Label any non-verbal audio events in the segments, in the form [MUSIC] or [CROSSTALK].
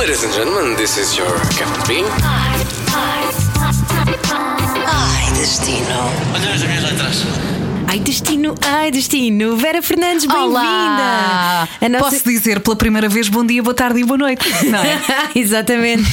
Ladies and gentlemen, this is your Captain B. Ay, destino. ¿Dónde nos atrás? Ai, destino, ai, destino. Vera Fernandes, bem-vinda. Nossa- Posso dizer pela primeira vez bom dia, boa tarde e boa noite, não é? [LAUGHS] Exatamente.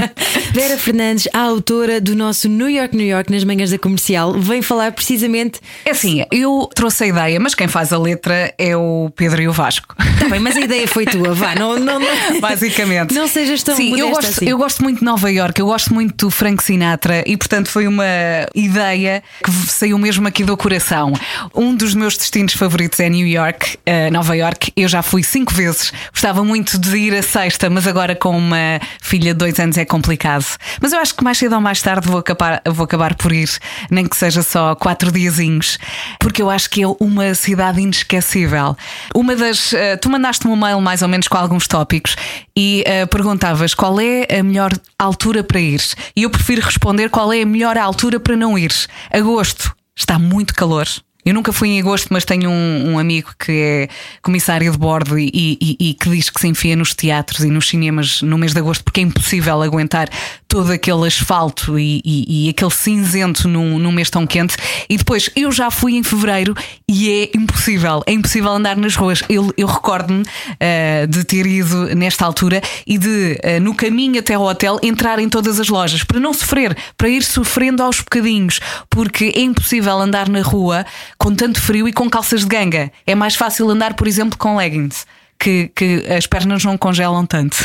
[LAUGHS] Vera Fernandes, a autora do nosso New York, New York nas manhãs da comercial, vem falar precisamente. É assim, eu trouxe a ideia, mas quem faz a letra é o Pedro e o Vasco. Tá bem, mas a ideia foi tua, vá, não, não, não. [LAUGHS] Basicamente. Não sejas tão Sim, eu gosto, assim. eu gosto muito de Nova York, eu gosto muito do Frank Sinatra e, portanto, foi uma ideia que saiu mesmo aqui do coração. Um dos meus destinos favoritos é New York, eh, Nova York. Eu já fui cinco vezes, gostava muito de ir a sexta, mas agora com uma filha de dois anos é complicado. Mas eu acho que mais cedo ou mais tarde vou acabar, vou acabar por ir, nem que seja só quatro diazinhos, porque eu acho que é uma cidade inesquecível. Uma das. eh, tu mandaste-me um mail mais ou menos com alguns tópicos e eh, perguntavas qual é a melhor altura para ir. E eu prefiro responder qual é a melhor altura para não ir. Agosto está muito calor. Eu nunca fui em agosto, mas tenho um, um amigo que é comissário de bordo e, e- e que diz que se enfia nos teatros e nos cinemas no mês de agosto porque é impossível aguentar todo aquele asfalto e, e- aquele cinzento num, num mês tão quente. E depois, eu já fui em fevereiro e é impossível, é impossível andar nas ruas. Eu, eu recordo-me ah, de ter ido nesta altura e de, ah, no caminho até ao hotel, entrar em todas as lojas para não sofrer, para ir sofrendo aos bocadinhos, porque é impossível andar na rua com tanto frio e com calças de ganga. É mais fácil andar, por exemplo, com leggings. Que, que as pernas não congelam tanto.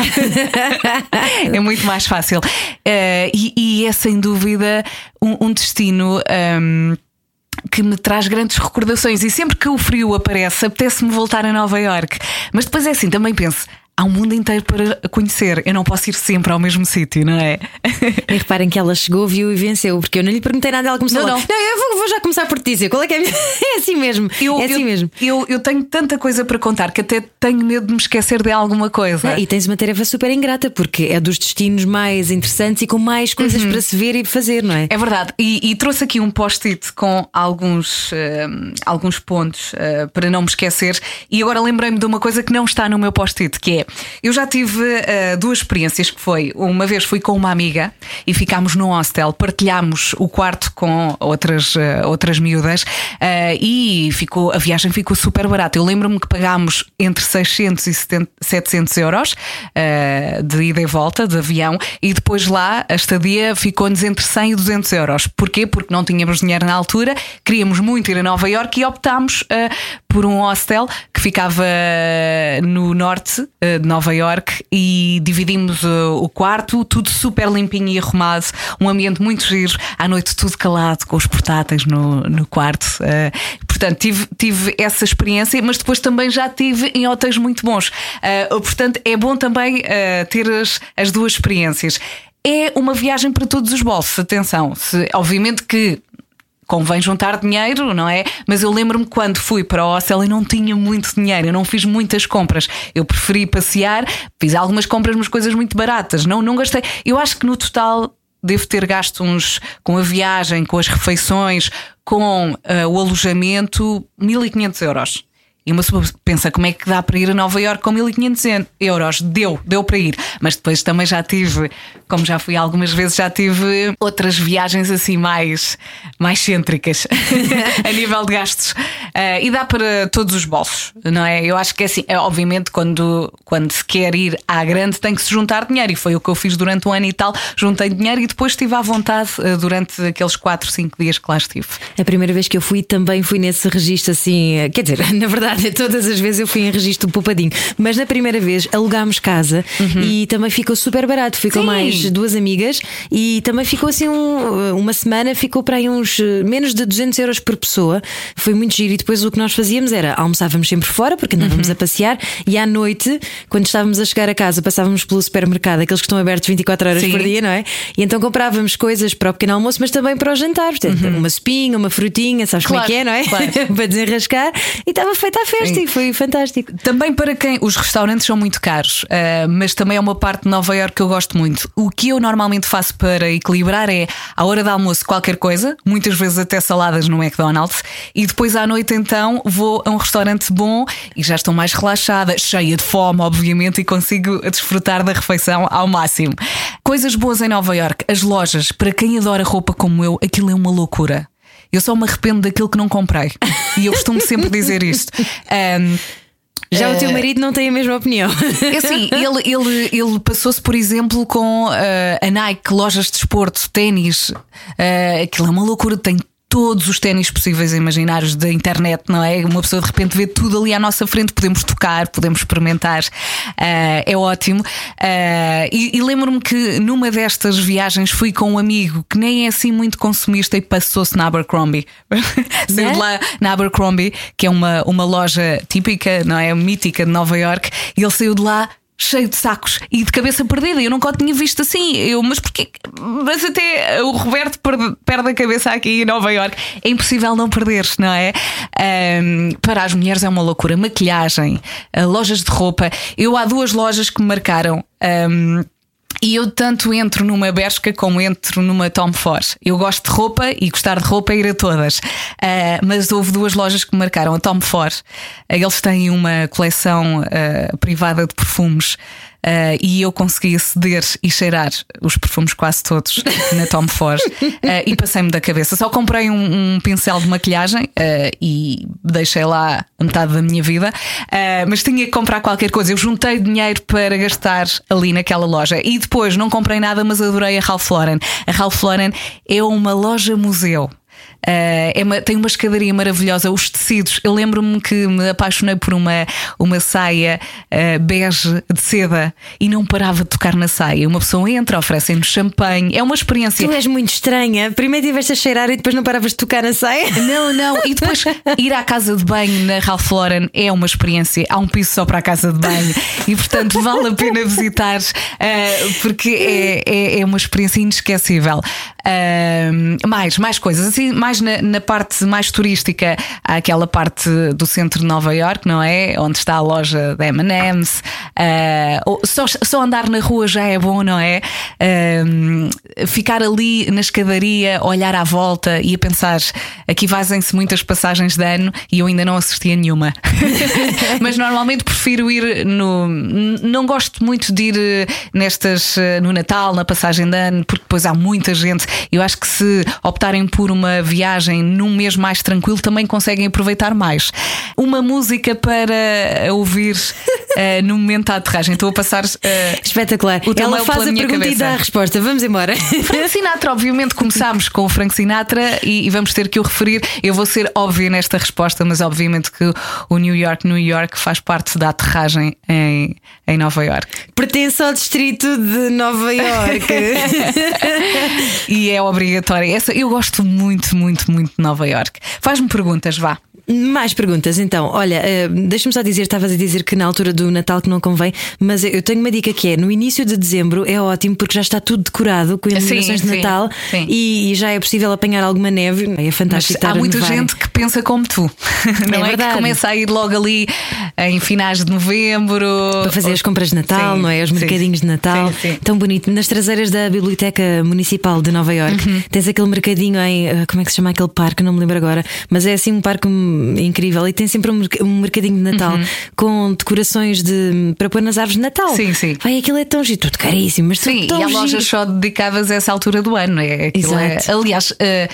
[LAUGHS] é muito mais fácil. Eh, e, e é sem dúvida um, um destino. ahm, que me traz grandes recordações e sempre que o frio aparece, apetece-me voltar a Nova York. Mas depois é assim, também penso. Há um mundo inteiro para conhecer. Eu não posso ir sempre ao mesmo sítio, não é? E reparem que ela chegou, viu e venceu, porque eu não lhe perguntei nada, ela começou Não, logo. não. eu vou, vou já começar por te dizer qual é que é a. [LAUGHS] É assim mesmo. é assim eu, mesmo. Eu, eu tenho tanta coisa para contar que até tenho medo de me esquecer de alguma coisa. E tens uma tarefa super ingrata, porque é dos destinos mais interessantes e com mais coisas para se ver e fazer, não é? É verdade, e, e trouxe aqui um post-it com alguns, eh, alguns pontos eh, para não me esquecer. E agora lembrei-me de uma coisa que não está no meu post-it, que é eu já tive eh, duas experiências que foi uma vez fui com uma amiga e ficámos num hostel, partilhámos o quarto com outras, eh, outras miúdas eh, e ficou, a viagem ficou super barata. Eu lembro-me que pagámos entre 600 e 70 700 euros de ida e volta de avião e depois lá a estadia ficou-nos entre 100 e 200 euros. Porquê? Porque não tínhamos dinheiro na altura, queríamos muito ir a Nova York e optámos por um hostel que ficava no norte de Nova York e dividimos eh, o quarto, tudo super limpinho e arrumado, um ambiente muito giro, à noite tudo calado, com os portáteis no, no quarto. eh, portanto, tive, tive essa experiência, mas depois também já tive em hotéis muito bons. Eh, portanto, é bom também ter as, as duas experiências. É uma viagem para todos os bolsos, atenção. Se, obviamente que convém juntar dinheiro, não é? Mas eu lembro-me quando fui para o hostel e não tinha muito dinheiro, eu não fiz muitas compras. Eu preferi passear, fiz algumas compras, mas coisas muito baratas. Não, não gastei. Eu acho que no total devo ter gasto uns com a viagem, com as refeições, com ah, o alojamento, 1500 euros. E uma pessoa pensa como é que dá para ir a Nova Iorque com 1500 euros? Deu, deu para ir. Mas depois também já tive, como já fui algumas vezes, já tive outras viagens assim mais, mais cêntricas [LAUGHS] a nível de gastos. Ah, e dá para todos os bolsos, não é? Eu acho que é assim, é, obviamente, quando, quando se quer ir à grande, tem que se juntar dinheiro. E foi o que eu fiz durante um ano e tal. Juntei dinheiro e depois estive à vontade ah, durante aqueles 4, 5 dias que lá estive. A primeira vez que eu fui também fui nesse registro assim. eh, Quer dizer, [LAUGHS] na verdade, todas as vezes eu fui em registro poupadinho. Mas na primeira vez alugámos casa e também ficou super barato. Fui com Sim. mais duas amigas e também ficou assim um- uma semana, ficou para aí uns eh, menos de 200 euros por pessoa. Foi muito giro. E depois o que nós fazíamos era almoçávamos sempre fora, porque andávamos a passear, e à noite, quando estávamos a chegar a casa, passávamos pelo supermercado, aqueles que estão abertos 24 horas Sim. por dia, não é? E então comprávamos coisas para o pequeno almoço, mas também para o jantar. Portanto, uma espinha, uma frutinha, sabes como é Claro, que é, não é? claro. [LAUGHS] para desenrascar. E estava feita à festa e foi fantástico. Também para quem os restaurantes são muito caros, ah, mas também é uma parte de Nova Iorque que eu gosto muito. O que eu normalmente faço para equilibrar é à hora de almoço qualquer coisa, muitas vezes até saladas no McDonald's, e depois à noite então vou a um restaurante bom e já estou mais relaxada, cheia de fome, obviamente, e consigo desfrutar da refeição ao máximo. Coisas boas em Nova Iorque, as lojas, para quem adora roupa como eu, aquilo é uma loucura. Eu só me arrependo daquilo que não comprei. E eu costumo sempre dizer isto. Ahm, Já o teu eh, marido não tem a mesma opinião. é assim, ele, ele, ele passou-se, por exemplo, com eh, a Nike, lojas de desporto, ténis. eh, aquilo é uma loucura, tem todos os ténis possíveis e imaginários da internet, não é? Uma pessoa de repente vê tudo ali à nossa frente, podemos tocar, podemos experimentar, eh, é ótimo. Eh, e e lembro-me que numa destas viagens fui com um amigo que nem é assim muito consumista e passou-se na Abercrombie. [LAUGHS] Saiu Né? de lá na Abercrombie, que é uma, uma loja típica, não é? Mítica de Nova York, e ele saiu de lá cheio de sacos e de cabeça perdida. Eu nunca o tinha visto assim. Eu, mas porquê? Mas até o Roberto perde, perde a cabeça aqui em Nova York. É impossível não perder, não é? Ahm, para as mulheres é uma loucura. Maquilhagem, ah, lojas de roupa. Eu há duas lojas que me marcaram. Ahm, e eu tanto entro numa Bershka como entro numa Tom Ford. Eu gosto de roupa e gostar de roupa é ir a todas. Ah, mas houve duas lojas que me marcaram. A Tom Ford, ah, eles têm uma coleção ah, privada de perfumes. Ah, e eu consegui aceder e cheirar os perfumes quase todos [LAUGHS] na Tom Ford ah, e passei-me da cabeça. Só comprei um, um pincel de maquilhagem ah, e deixei lá a metade da minha vida, mas tinha que comprar qualquer coisa. Eu juntei dinheiro para gastar ali naquela loja e depois não comprei nada, mas adorei a Ralph Lauren. A Ralph Lauren é uma loja museu. Uh, é uma- tem uma escadaria maravilhosa, os tecidos. Eu lembro-me que me apaixonei por uma, uma saia uh, bege de seda e não parava de tocar na saia. Uma pessoa entra, oferecem-nos champanhe, é uma experiência. Tu és muito estranha. Primeiro tiveste a cheirar e depois não paravas de tocar na saia. [LAUGHS] Não, não, e depois ir à casa de banho na Ralph Lauren é uma experiência. Há um piso só para a casa de banho e, portanto, vale a pena visitar uh, porque é, é, é uma experiência inesquecível. Mais, mais coisas, assim, mais na, na parte mais turística, há aquela parte do centro de Nova York, não é? Onde está a loja da MM's. Uh, só, só andar na rua já é bom, não é? Uh, ficar ali na escadaria, olhar à volta e a pensar: aqui fazem-se muitas passagens de ano e eu ainda não assisti a nenhuma. [LAUGHS] Mas normalmente prefiro ir no. Não gosto muito de ir eh, nestas eh, no Natal, na passagem de ano, porque depois há muita gente. Eu acho que se optarem por uma viagem num mês mais tranquilo, também conseguem aproveitar mais. Uma música para ouvir [LAUGHS] eh, no momento da aterragem. Estou a passar. eh, Espetacular. O Ela faz a pergunta e cabeça. dá a resposta. Vamos embora. Frank Sinatra, obviamente começámos com o Frank Sinatra e, e vamos ter que o referir. Eu vou ser óbvia nesta resposta, mas obviamente que o New York, New York faz parte da aterragem em, em Nova York. Pertence ao distrito de Nova Iorque. [LAUGHS] [LAUGHS] E é obrigatória. Essa, eu gosto muito, muito, muito de Nova York. Faz-me perguntas, vá. Mais perguntas, então. Olha, eh, deixa-me só dizer, estavas a dizer que na altura do Natal que não convém, mas eu tenho uma dica que é: no início de dezembro é ótimo porque já está tudo decorado com iluminações de sim, Natal sim. e, e já é possível apanhar alguma neve. É Mas fantástico. estar há muita gente que pensa como tu. [LAUGHS] Não é, verdade. que começa a ir logo ali em finais de novembro. Para fazer as compras de Natal, Sim, não é? Os mercadinhos de Natal. Tão bonito. Nas traseiras da Biblioteca Municipal de Nova Iorque Uhum. tens aquele mercadinho em. eh, Como é que se chama aquele parque? Não me lembro agora. Mas é assim um parque incrível e tem sempre um, merc- mercadinho de Natal com decorações de, para pôr nas árvores de Natal. Uhum. Sim, sim. Vai, aquilo é tão giro, tudo caríssimo, mas Sim, tão e há giro. lojas só dedicadas a essa altura do ano. É, é- Exato. aliás, eh,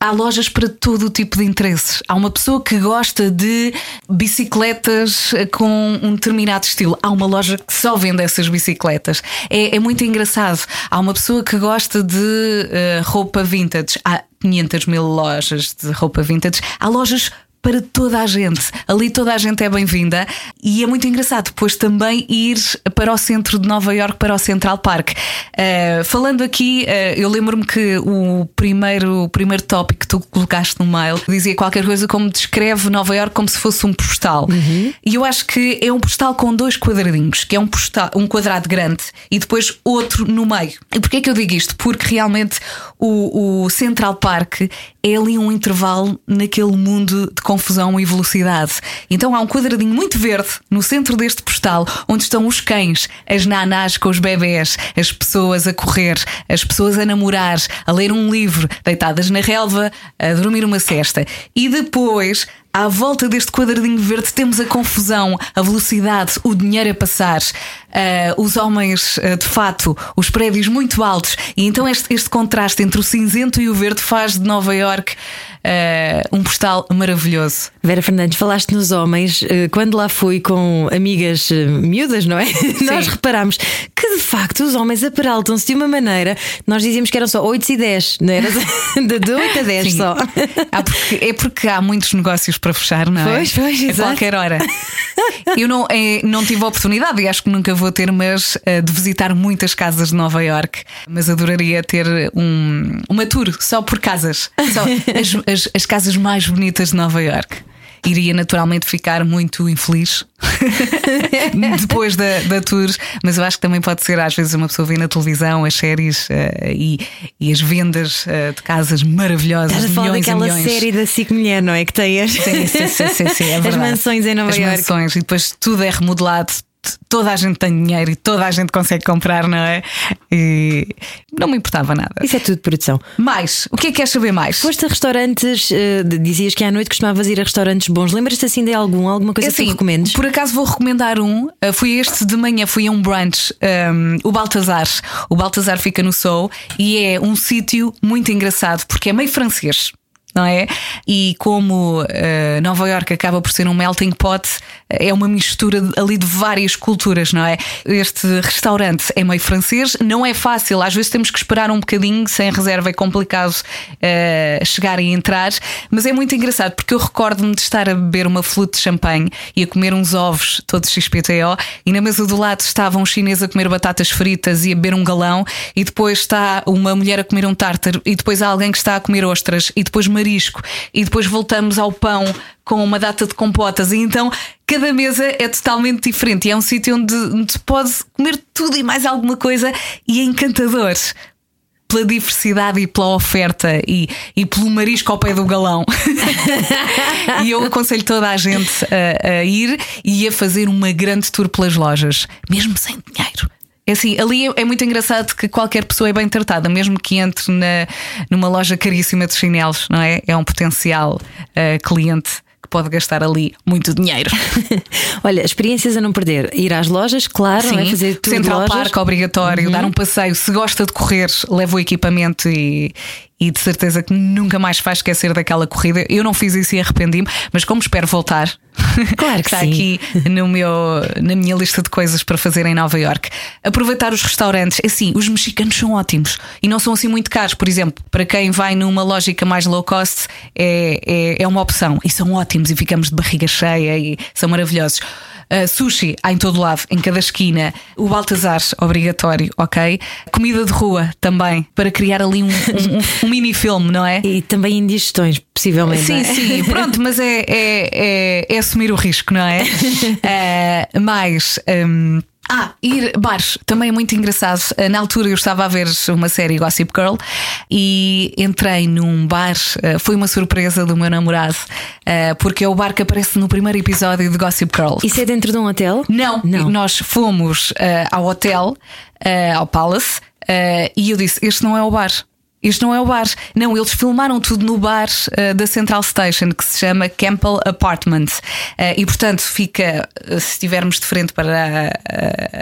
há lojas para todo o tipo de interesses. Há uma pessoa que gosta de bicicletas eh, com um determinado estilo. Há uma loja que só vende essas bicicletas. É, é muito engraçado. Há uma pessoa que gosta de eh, roupa vintage. Há 500 mil lojas de roupa vintage. Há lojas para toda a gente. Ali toda a gente é bem-vinda e é muito engraçado depois também ir para o centro de Nova York, para o Central Park. Uh, falando aqui, uh, eu lembro-me que o primeiro, o primeiro tópico que tu colocaste no mail dizia qualquer coisa como descreve Nova York como se fosse um postal. E eu acho que é um postal com dois quadradinhos, que é um, postal, um quadrado grande e depois outro no meio. E porquê é que eu digo isto? Porque realmente o, o Central Park é ali um intervalo naquele mundo de confusão e velocidade. Então há um quadradinho muito verde no centro deste postal, onde estão os cães, as nanás com os bebés, as pessoas a correr, as pessoas a namorar, a ler um livro, deitadas na relva, a dormir uma cesta. E depois à volta deste quadradinho verde temos a confusão, a velocidade, o dinheiro a passar, uh, os homens uh, de fato, os prédios muito altos. E então este, este contraste entre o cinzento e o verde faz de Nova York uh, um postal maravilhoso. Vera Fernandes, falaste nos homens. Quando lá fui com amigas miúdas, não é? [LAUGHS] Nós reparámos que de facto os homens aperaltam-se de uma maneira. Nós dizíamos que eram só 8 e 10, não era? [LAUGHS] De 8 a 10 Sim. só. Porque, é porque há muitos negócios para fechar, não é? Pois, pois, A qualquer hora. [LAUGHS] Eu não, é, não tive a oportunidade e acho que nunca vou ter, mas uh, de visitar muitas casas de Nova York. Mas adoraria ter um, uma tour só por casas. Só [LAUGHS] as, as, as casas mais bonitas de Nova York iria naturalmente ficar muito infeliz [LAUGHS] depois da, da tour, mas eu acho que também pode ser, às vezes, uma pessoa vê na televisão as séries uh, e, e, as vendas uh, de casas maravilhosas. Estás a falar daquela série da SIC Mulher, não é? Que tem as, sim, sim, sim, sim, sim é [LAUGHS] as mansões em Nova as York. mansões, e depois tudo é remodelado, toda a gente tem dinheiro e toda a gente consegue comprar, não é? E não me importava nada. Isso é tudo produção. Mais, o que é que queres saber mais? Foste a restaurantes, uh, dizias que à noite costumavas ir a restaurantes bons. Lembras-te assim de algum? Alguma coisa assim, que recomendes? Por acaso vou recomendar um. Uh, fui este de manhã, fui a um brunch, um, o Baltazar. O Baltazar fica no Soul e é um sítio muito engraçado porque é meio francês não é? E como uh, Nova York acaba por ser um melting pot, é uma mistura ali de várias culturas, não é? Este restaurante é meio francês, não é fácil, às vezes temos que esperar um bocadinho, sem reserva é complicado uh, chegar e entrar, mas é muito engraçado porque eu recordo-me de estar a beber uma flute de champanhe e a comer uns ovos todos XPTO e na mesa do lado estava um chinês a comer batatas fritas e a beber um galão e depois está uma mulher a comer um tártaro e depois há alguém que está a comer ostras e depois marisco. E depois voltamos ao pão com uma data de compotas. E então cada mesa é totalmente diferente. E é um sítio onde, se pode comer tudo e mais alguma coisa. E é encantador. Pela diversidade e pela oferta e, e pelo marisco ao pé do galão. [LAUGHS] e eu aconselho toda a gente a, a, ir e a fazer uma grande tour pelas lojas, mesmo sem dinheiro. É assim, ali é, é muito engraçado que qualquer pessoa é bem tratada, mesmo que entre na, numa loja caríssima de chinelos, não é? É um potencial uh, cliente que pode gastar ali muito dinheiro. [LAUGHS] Olha, experiências a não perder. Ir às lojas, claro, Sim, é fazer tudo Central Park obrigatório, uhum. dar um passeio. Se gosta de correr, leva o equipamento e, e de certeza que nunca mais vai esquecer daquela corrida. Eu não fiz isso e arrependi-me, mas como espero voltar, [LAUGHS] claro que está sim. aqui no meu, na minha lista de coisas para fazer em Nova York. Aproveitar os restaurantes. Assim, os mexicanos são ótimos e não são assim muito caros. Por exemplo, para quem vai numa lógica mais low cost, é, é, é uma opção e são ótimos e ficamos de barriga cheia e são maravilhosos. Uh, sushi há em todo lado, em cada esquina. O Baltazar, obrigatório, ok? Comida de rua também, para criar ali um, um, um mini filme, não é? E também indigestões, possivelmente. Sim, é? sim, pronto, mas é, é, é, é, assumir o risco, não é? uh, [LAUGHS] mais. Um, ah, ir bares também é muito engraçado. Eh, na altura eu estava a ver uma série Gossip Girl e entrei num bar. Eh, foi uma surpresa do meu namorado, eh, porque é o bar que aparece no primeiro episódio de Gossip Girl. Isso é dentro de um hotel? Não, Não. nós fomos ao hotel, ao Palace, e eu disse: Este não é o bar. Este não é o bar. Não, eles filmaram tudo no bar uh, da Central Station, que se chama Campbell Apartments. Uh, e portanto, fica, uh, se estivermos de frente para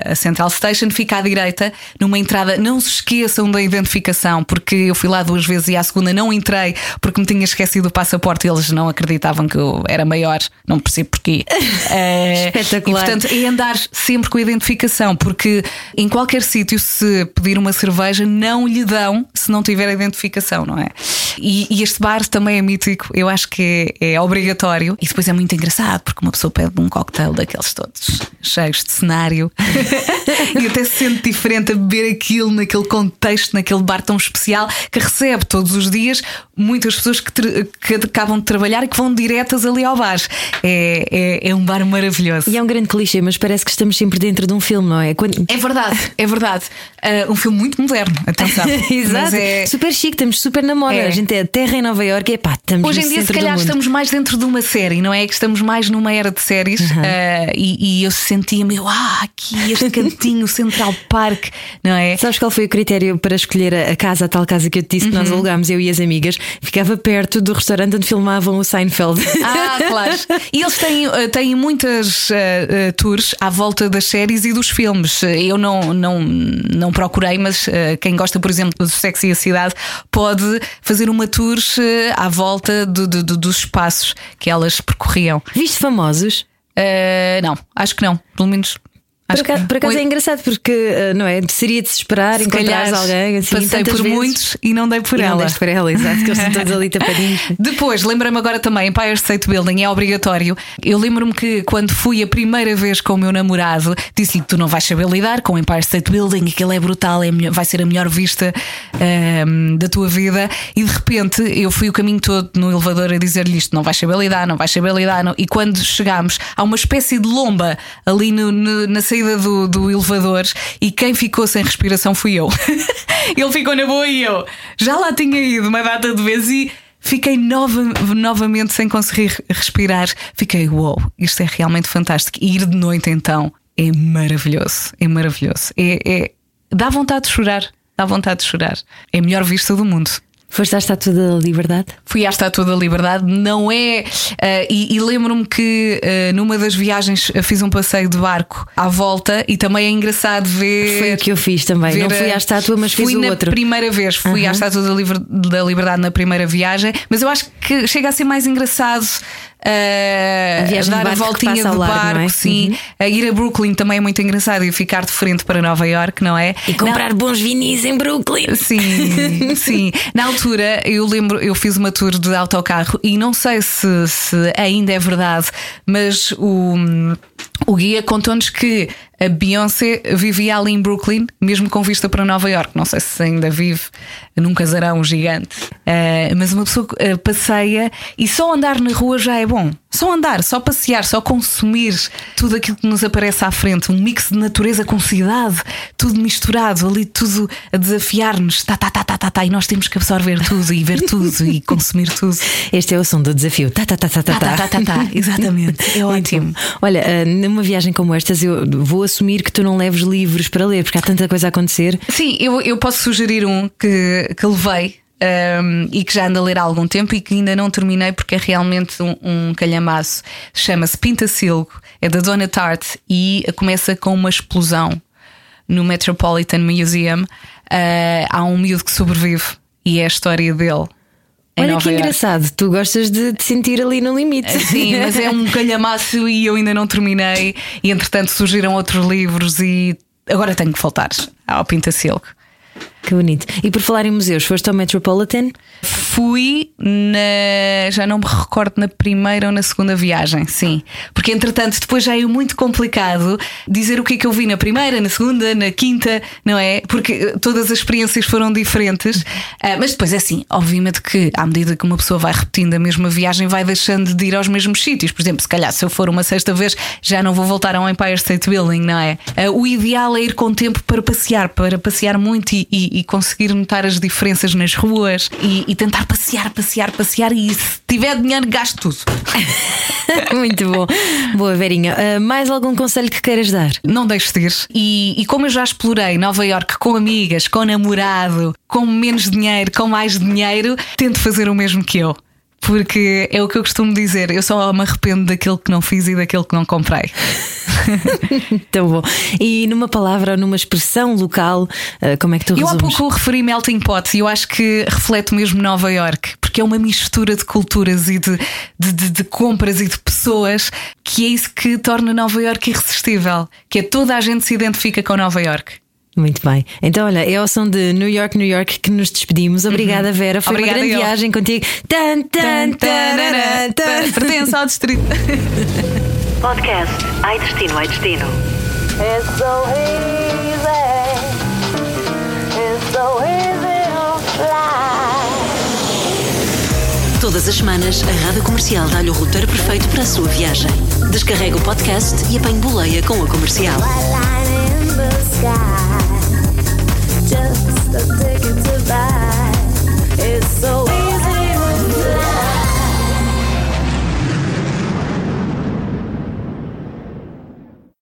a, a, Central Station, fica à direita, numa entrada. Não se esqueçam da identificação, porque eu fui lá duas vezes e à segunda não entrei porque me tinha esquecido o passaporte e eles não acreditavam que eu era maior. Não percebo porquê. [LAUGHS] Espetacular. E portanto, é andar sempre com a identificação, porque em qualquer sítio, se pedir uma cerveja, não lhe dão se não tiver identificação, não é? E, e, este bar também é mítico, eu acho que é, é, obrigatório. E depois é muito engraçado, porque uma pessoa pede um cocktail daqueles todos cheios de cenário [LAUGHS] e até se sente diferente a beber aquilo naquele contexto, naquele bar tão especial que recebe todos os dias muitas pessoas que, que acabam de trabalhar e que vão diretas ali ao bar. É, é, é, um bar maravilhoso. E é um grande clichê, mas parece que estamos sempre dentro de um filme, não é? Quando... É verdade, é verdade. Uh, um filme muito moderno, atenção. [LAUGHS] Exato. É, super chique, estamos super na moda. É. A gente é terra em Nova Iorque, é pá, estamos Hoje em dia, se calhar, estamos mais dentro de uma série, não é? Que estamos mais numa era de séries eh, e, e eu sentia-me, ah, aqui este [LAUGHS] cantinho, Central Park, não é? Sabes qual foi o critério para escolher a casa, a tal casa que eu te disse que Uhum. nós alugámos, eu e as amigas? Ficava perto do restaurante onde filmavam o Seinfeld. Ah, [LAUGHS] claro. E eles têm, eh, têm muitas eh, eh, tours à volta das séries e dos filmes. Eu não, não, não procurei, mas quem gosta, por exemplo, do Sexy e a Cidade pode fazer uma tour eh, à volta do- do- do- dos espaços que elas percorriam. Viste famosos? Eh, não, acho que não. Pelo menos. Por acaso, não. por acaso é engraçado porque, uh, não é? Seria de se esperar se calhar alguém assim. Passei por vezes. muitos e não dei por E não ela. deste por ela, exato, que eles estão todos ali [LAUGHS] tapadinhos. Depois, lembra-me agora também, Empire State Building é obrigatório. Eu lembro-me que quando fui a primeira vez com o meu namorado, disse-lhe: Tu não vais saber lidar com o Empire State Building, aquilo é brutal, é melhor- vai ser a melhor vista ahm, da tua vida. E de repente eu fui o caminho todo no elevador a dizer-lhe isto: Não vais saber lidar, não vais saber lidar. não." E quando chegámos, há uma espécie de lomba ali no- no- na saída do, do elevador e quem ficou sem respiração fui eu. [LAUGHS] Ele ficou na boa e eu já lá tinha ido uma data de vezes e. Fiquei nova- novamente sem conseguir respirar. Fiquei, uou, isto é realmente fantástico. E ir de noite então é maravilhoso. É maravilhoso. É, é- dá vontade de chorar. Dá vontade de chorar. É a melhor vista do mundo. Foste à Estátua da Liberdade? Fui à Estátua da Liberdade, não é. eh, e e lembro-me que eh, numa das viagens fiz um passeio de barco à volta e também é engraçado ver. Foi o que eu fiz também. Não fui à estátua, mas fui fiz o na outro. primeira vez, fui à Estátua da, Liber- da Liberdade na primeira viagem, mas eu acho que chega a ser mais engraçado. A de dar a voltinha passa ao do largo, barco, não é? sim. A ir a Brooklyn também é muito engraçado e ficar de frente para Nova York, não é? E comprar bons vinis em Brooklyn. Sim, [LAUGHS] sim. Na altura eu lembro, eu fiz uma tour de autocarro e não sei se, se ainda é verdade, mas o, o guia contou-nos que a Beyoncé vivia ali em Brooklyn, mesmo com vista para Nova York. Não sei se ainda vive num casarão gigante, Eh, mas uma pessoa eh, passeia e só andar na rua já é bom. Só andar, só passear, só consumir tudo aquilo que nos aparece à frente, um mix de natureza com cidade, tudo misturado, ali tudo a desafiar-nos, tá, tá, tá, tá, tá, tá, e nós temos que absorver tudo e ver tudo e [LAUGHS] consumir tudo. Este é o som do desafio. Tá, tá, tá, tá, tá, Tá, tá, tá, tá, tá, exatamente. [LAUGHS] É ótimo. Olha, ah, numa viagem como estas, eu vou assumir que tu não leves livros para ler, porque há tanta coisa a acontecer. Sim, eu, eu posso sugerir um que, que levei. um, e que já ando a ler há algum tempo e que ainda não terminei porque é realmente um, um calhamaço. Chama-se Pintacilgo, é da Donna Tart e começa com uma explosão no Metropolitan Museum. Uh, há um miúdo que sobrevive e é a história dele. Olha que engraçado, tu gostas de te sentir ali no limite. Sim, mas é um [LAUGHS] calhamaço e eu ainda não terminei. E entretanto surgiram outros livros e agora tenho que voltar ao Pintacilgo. Que bonito. E por falar em museus, foste ao Metropolitan? Fui na. Já não me recordo na primeira ou na segunda viagem, sim. Porque entretanto depois já é muito complicado dizer o que é que eu vi na primeira, na segunda, na quinta, não é? Porque eh, todas as experiências foram diferentes. Ah, mas depois é assim, obviamente que à medida que uma pessoa vai repetindo a mesma viagem, vai deixando de ir aos mesmos sítios. Por exemplo, se calhar se eu for uma sexta vez, já não vou voltar ao Empire State Building, não é? Ah, o ideal é ir com tempo para passear, para passear muito e, e- e conseguir notar as diferenças nas ruas e, e tentar passear, passear, passear. E se tiver dinheiro, gasto tudo. [LAUGHS] Muito bom. Boa, Verinha. Ah, mais algum conselho que queiras dar? Não deixes de ir. E, e como eu já explorei Nova York com amigas, com namorado, com menos dinheiro, com mais dinheiro, tento fazer o mesmo que eu. Porque é o que eu costumo dizer, eu só me arrependo daquilo que não fiz e daquilo que não comprei. [LAUGHS] Tão bom. E numa palavra ou numa expressão local, ah, como é que tu Eu há resumes? pouco referi Melting Pot e eu acho que reflete mesmo Nova York, porque é uma mistura de culturas e de, de, de- de compras e de pessoas que é isso que torna Nova York irresistível, que é toda a gente se identifica com Nova York. Muito bem. Então, olha, é ao som de New York, New York que nos despedimos. Obrigada, Vera. Foi Obrigada uma grande eu. viagem contigo. Tan, tan, tarará, tan. Pertence ao distrito. [LAUGHS] Podcast Ai Destino, Ai Destino. It's so easy. It's so easy to fly. Todas as semanas, a Rádio Comercial dá-lhe o roteiro perfeito para a sua viagem. Descarrega o podcast e apanhe boleia com a comercial. A just a ticket to buy. It's so